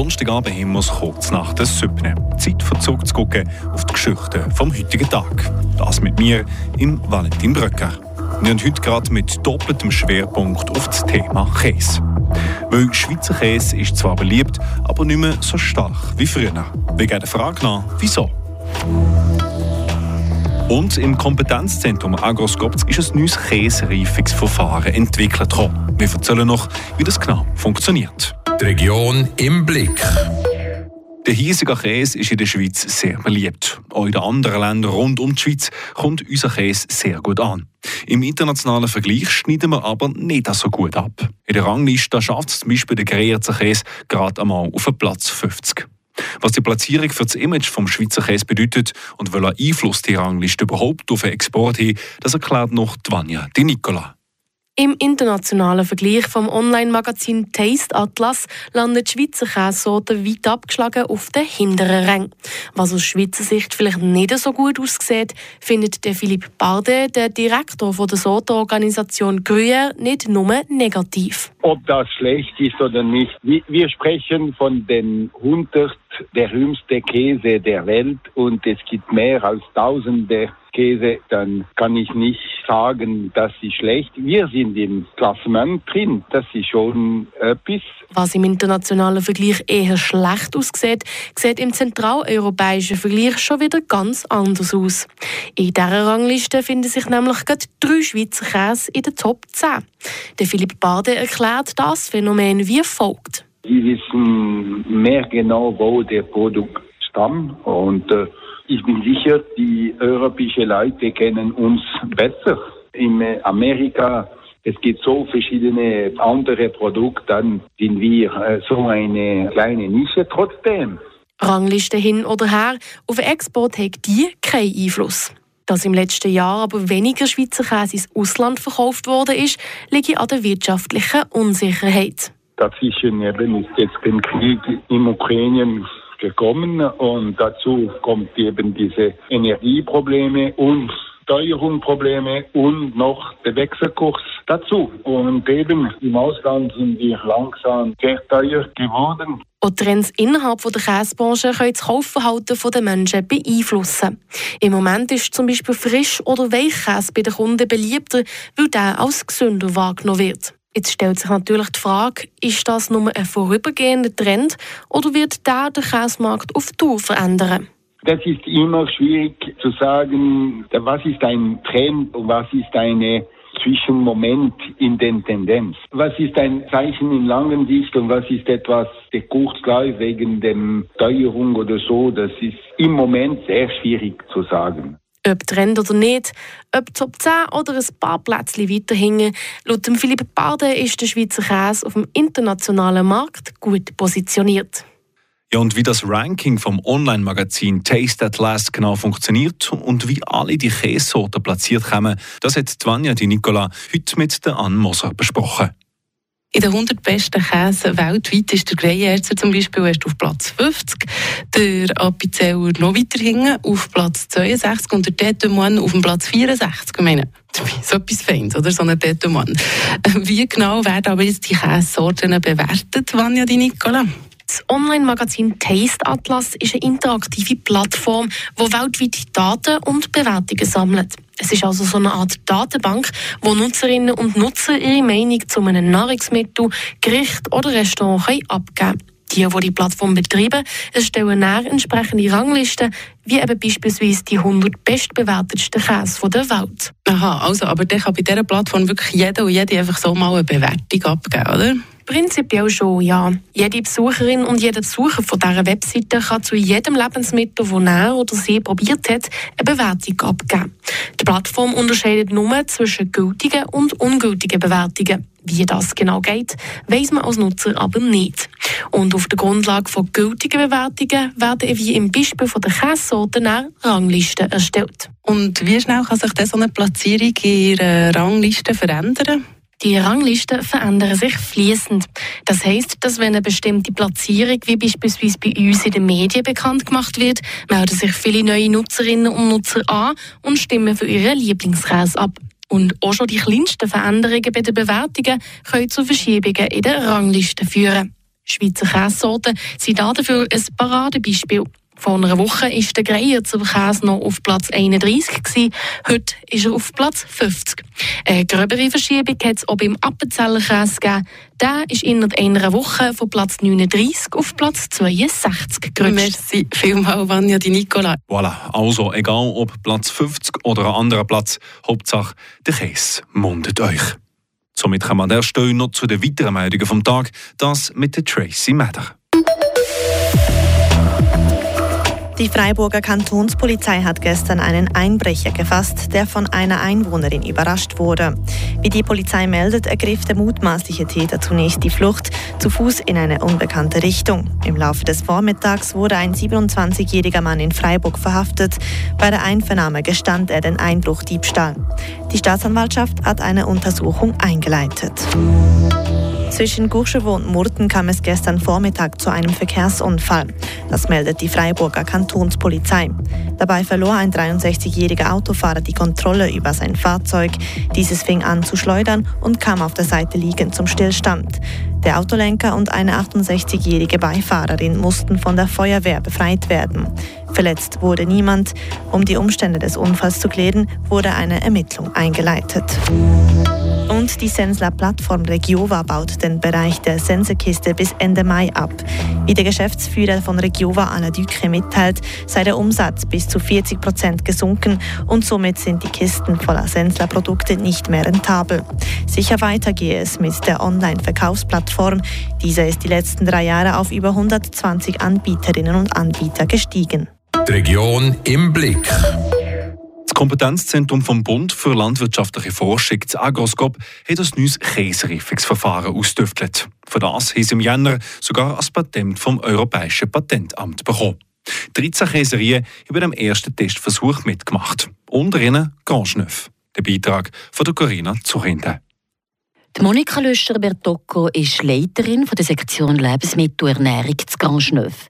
Donnerstagabend haben wir kurz nach der 7. Zeit für zurückzugucken auf die Geschichte vom heutigen Tag. Das mit mir, im Valentin Bröcker. Wir haben heute gerade mit doppeltem Schwerpunkt auf das Thema Käse. Weil Schweizer Käse ist zwar beliebt, aber nicht mehr so stark wie früher. Wir gehen der Frage nach, wieso? Und im Kompetenzzentrum Agroskopz ist ein neues Käsereifungsverfahren entwickelt worden. Wir erzählen noch, wie das genau funktioniert. Die Region im Blick. Der hiesige Käse ist in der Schweiz sehr beliebt. Auch in den anderen Ländern rund um die Schweiz kommt unser Käse sehr gut an. Im internationalen Vergleich schneiden wir aber nicht so gut ab. In der Rangliste schafft es zum Beispiel der Greyerzer Käse gerade einmal auf Platz 50. Was die Platzierung für das Image vom Schweizer Käse bedeutet und welchen Einfluss die Rangliste überhaupt auf den Export hat, das erklärt noch Vanja Di Nicola. Im internationalen Vergleich vom Online-Magazin Taste Atlas landet die Schweizer Käsesorte weit abgeschlagen auf den hinteren Rängen. Was aus Schweizer Sicht vielleicht nicht so gut aussieht, findet der Philipp Barde, der Direktor von der Sortenorganisation Gruyère, nicht nur negativ. Ob das schlecht ist oder nicht, wir sprechen von den 100 der höchste Käse der Welt und es gibt mehr als tausende Käse, dann kann ich nicht sagen, das ist schlecht. Wir sind im Klassement drin. Das ist schon etwas. Was im internationalen Vergleich eher schlecht aussieht, sieht im zentraleuropäischen Vergleich schon wieder ganz anders aus. In dieser Rangliste finden sich nämlich gerade drei Schweizer Käse in den Top 10. Der Philipp Bade erklärt das Phänomen wie folgt. Sie wissen mehr genau, wo der Produkt stammt und äh, ich bin sicher, die europäischen Leute kennen uns besser. In Amerika es gibt so verschiedene andere Produkte, dann sind wir äh, so eine kleine Nische trotzdem. Rangliste hin oder her, auf Export hat die keinen Einfluss. Dass im letzten Jahr aber weniger Schweizer Käse ins Ausland verkauft worden ist, liegt an der wirtschaftlichen Unsicherheit. Dazwischen eben ist jetzt der Krieg in Ukraine gekommen und dazu kommt eben diese Energieprobleme und Steuerungsprobleme und noch der Wechselkurs dazu. Und eben im Ausland sind wir langsam sehr teuer geworden. Auch Trends innerhalb der Käsebranche können das Kaufverhalten der Menschen beeinflussen. Im Moment ist zum Beispiel Frisch- oder Weichkäse bei den Kunden beliebter, weil der als gesünder wahrgenommen wird. Jetzt stellt sich natürlich die Frage, ist das nur ein vorübergehender Trend oder wird der den Käsemarkt auf Tour verändern? Das ist immer schwierig zu sagen, was ist ein Trend und was ist eine Zwischenmoment in den Tendenz. Was ist ein Zeichen in langen Sicht und was ist etwas der Kurzgleich wegen der Teuerung oder so, das ist im Moment sehr schwierig zu sagen. Ob Trend oder nicht, ob Top 10 oder ein paar Plätzchen weiter hinten, laut Philipp Bade ist der Schweizer Käse auf dem internationalen Markt gut positioniert. Ja, und wie das Ranking vom Online-Magazin Taste at Last genau funktioniert und wie alle die Käsesorten platziert kommen, das hat Vanja Di Nicola heute mit der Anne Moser besprochen. In den 100 besten Käsen weltweit ist der Greyerzer zum Beispiel erst auf Platz 50, der Appenzeller noch weiter hinten auf Platz 62 und der Tête Moine auf dem Platz 64. Ich meine, so etwas Feins, oder? So ein Tête Moine. Wie genau werden aber jetzt die Käsesorten bewertet, Vanja Di Nicola? Das Online-Magazin Taste Atlas ist eine interaktive Plattform, die weltweit Daten und Bewertungen sammelt. Es ist also so eine Art Datenbank, wo Nutzerinnen und Nutzer ihre Meinung zu einem Nahrungsmittel, Gericht oder Restaurant abgeben können. Die, die die Plattform betreiben, erstellen dann entsprechende Ranglisten, wie eben beispielsweise die 100 bestbewertetsten Käse der Welt. Aha, also, aber der kann bei dieser Plattform wirklich jeder und jede einfach so mal eine Bewertung abgeben, oder? Prinzipiell schon, ja. Jede Besucherin und jeder Besucher von dieser Webseite kann zu jedem Lebensmittel, das er oder sie probiert hat, eine Bewertung abgeben. Die Plattform unterscheidet nur zwischen gültigen und ungültigen Bewertungen. Wie das genau geht, weiß man als Nutzer aber nicht. Und auf der Grundlage von gültigen Bewertungen werden wie im Beispiel von der Käsesorten Ranglisten erstellt. Und wie schnell kann sich so eine Platzierung in Ihrer Rangliste verändern? Die Ranglisten verändern sich fließend. Das heißt, dass wenn eine bestimmte Platzierung, wie beispielsweise bei uns in den Medien bekannt gemacht wird, melden sich viele neue Nutzerinnen und Nutzer an und stimmen für ihren Lieblingskäse ab. Und auch schon die kleinsten Veränderungen bei den Bewertungen können zu Verschiebungen in der Rangliste führen. Schweizer Käsesorten sind dafür ein Paradebeispiel. Vor einer Woche war der Greyerzer Käse noch auf Platz 31, gewesen. heute ist er auf Platz 50. Eine gröbere Verschiebung hat es auch beim Appenzeller Käse gegeben. Der ist innerhalb einer Woche von Platz 39 auf Platz 62 gerutscht. Merci vielmals, Vanja Di Nicola. Voilà, also egal ob Platz 50 oder ein anderer Platz, Hauptsache der Käse mundet euch. Somit kommen wir an der Stelle noch zu den weiteren Meldungen vom Tag, das mit der Tracy Mather. Die Freiburger Kantonspolizei hat gestern einen Einbrecher gefasst, der von einer Einwohnerin überrascht wurde. Wie die Polizei meldet, ergriff der mutmaßliche Täter zunächst die Flucht zu Fuß in eine unbekannte Richtung. Im Laufe des Vormittags wurde ein 27-jähriger Mann in Freiburg verhaftet. Bei der Einvernahme gestand er den Einbruch Diebstahl. Die Staatsanwaltschaft hat eine Untersuchung eingeleitet. Zwischen Courcheveau und Murten kam es gestern Vormittag zu einem Verkehrsunfall. Das meldet die Freiburger Kantonspolizei. Dabei verlor ein 63-jähriger Autofahrer die Kontrolle über sein Fahrzeug. Dieses fing an zu schleudern und kam auf der Seite liegend zum Stillstand. Der Autolenker und eine 68-jährige Beifahrerin mussten von der Feuerwehr befreit werden. Verletzt wurde niemand. Um die Umstände des Unfalls zu klären, wurde eine Ermittlung eingeleitet. Und die Sensler Plattform Regiova baut den Bereich der Sensekiste bis Ende Mai ab. Wie der Geschäftsführer von Regiova Alain Ducre mitteilt, sei der Umsatz bis zu 40 Prozent gesunken und somit sind die Kisten voller Sensler Produkte nicht mehr rentabel. Sicher weiter gehe es mit der Online-Verkaufsplattform. Diese ist die letzten drei Jahre auf über 120 Anbieterinnen und Anbieter gestiegen. Die Region im Blick. Kompetenzzentrum vom Bund für landwirtschaftliche Forschung, das Agroscope, hat ein neues Käsereifungsverfahren ausgetüftelt. Für das haben sie im Jänner sogar ein Patent vom Europäischen Patentamt bekommen. 13 Käserien haben beim ersten Testversuch mitgemacht. Unter ihnen Grandschneuf. Der Beitrag von Corinna Zurinde. Die Monika Löscher-Bertocco ist Leiterin der Sektion Lebensmittel und Ernährung zu Grandschneuf.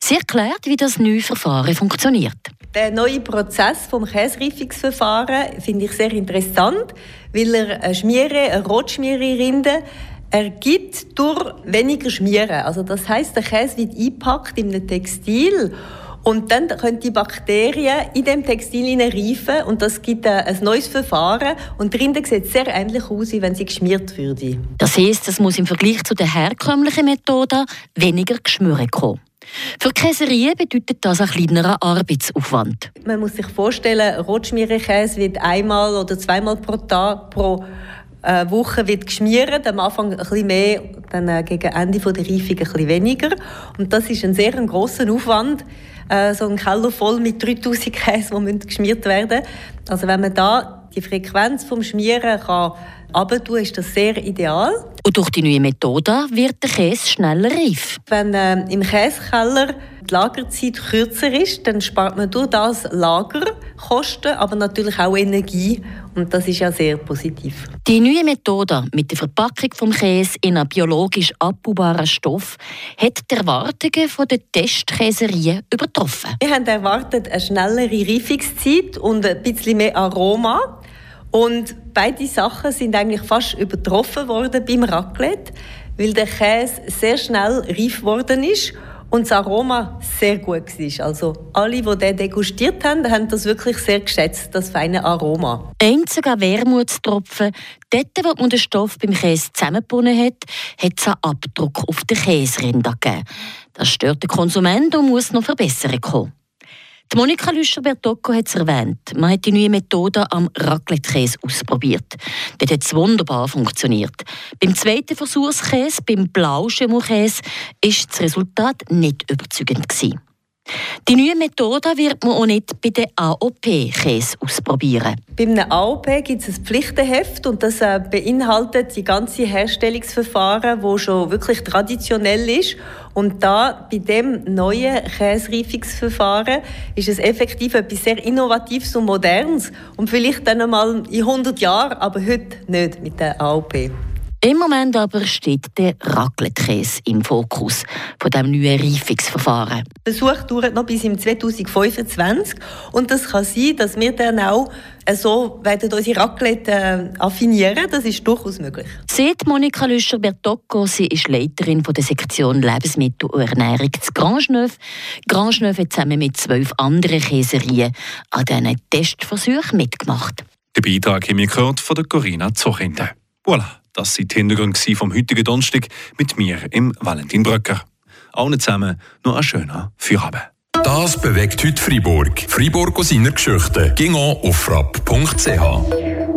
Sie erklärt, wie das neue Verfahren funktioniert. Der neue Prozess vom Käsereifungsverfahren finde ich sehr interessant, weil er eine Schmiere, eine Rotschmiererinde ergibt durch weniger Schmieren. Also das heißt, der Käse wird eingepackt in einem Textil und dann können die Bakterien in dem Textil reifen und das gibt ein neues Verfahren und die Rinde sieht sehr ähnlich aus, wie wenn sie geschmiert würde. Das heißt, es muss im Vergleich zu der herkömmlichen Methode weniger Geschmüre kommen. Für Käserien bedeutet das ein kleinerer Arbeitsaufwand. Man muss sich vorstellen, Rotschmierenkäse wird einmal oder zweimal pro Tag pro äh, Woche wird geschmiert, am Anfang ein bisschen mehr, dann äh, gegen Ende der Reifung ein bisschen weniger. Und das ist ein sehr grosser Aufwand, äh, so ein Keller voll mit 3000 Käse, die geschmiert werden Also wenn man da die Frequenz vom Schmieren kann abtun, ist das sehr ideal. Und durch die neue Methode wird der Käse schneller reif. Wenn äh, im Käsekeller die Lagerzeit kürzer ist, dann spart man durch das Lagerkosten, aber natürlich auch Energie. Und das ist ja sehr positiv. Die neue Methode mit der Verpackung vom Käse in einen biologisch abbaubaren Stoff hat die Erwartungen der Testkäserien übertroffen. Wir haben erwartet eine schnellere Reifungszeit und ein bisschen mehr Aroma. Und beide Sachen sind eigentlich fast übertroffen worden beim Raclette, weil der Käse sehr schnell reif worden ist und das Aroma sehr gut war. Also alle, die den degustiert haben, haben das wirklich sehr geschätzt, das feine Aroma. Einziger Wermutstropfen, dort, wo man den Stoff beim Käse zusammengebunden hat, hat es einen Abdruck auf den Käserinde gegeben. Das stört den Konsumenten und muss noch Verbesserungen kommen. Die Monika Lüscher-Bertocco hat es erwähnt. Man hat die neue Methode am Raclette-Käse ausprobiert. Dort hat es wunderbar funktioniert. Beim zweiten Versuchskäse, beim Blauschimmelkäse, ist das Resultat nicht überzeugend gewesen. Die neue Methode wird man auch nicht bei den AOP-Käse ausprobieren. Bei einem AOP gibt es ein Pflichtenheft und das äh, beinhaltet die ganze Herstellungsverfahren, wo schon wirklich traditionell ist. Und da bei dem neuen Käsereifungsverfahren ist es effektiv etwas sehr Innovatives und Modernes und vielleicht dann einmal in 100 Jahren, aber heute nicht mit der AOP. Im Moment aber steht der Raclette-Käse im Fokus von dem neuen Reifungsverfahren. Der Versuch dauert noch bis im 2025 und das kann sein, dass wir dann auch so werden unsere Raclette äh, affinieren. Das ist durchaus möglich. Sieht Monika Lüscher-Bertocco, sie ist Leiterin von der Sektion Lebensmittel und Ernährung zu Grangeneuve. Grangeneuve hat zusammen mit zwölf anderen Käserien an diesen Testversuchen mitgemacht. Der Beitrag haben wir gehört von der Corinna Zochinde. Voilà, das sind die Hintergründe vom heutigen Donnerstag mit mir, im Valentin Bröcker. Allen zusammen noch einen schönen Feierabend. Das bewegt heute Freiburg. Freiburg aus seiner Geschichte. Ging auf frapp.ch.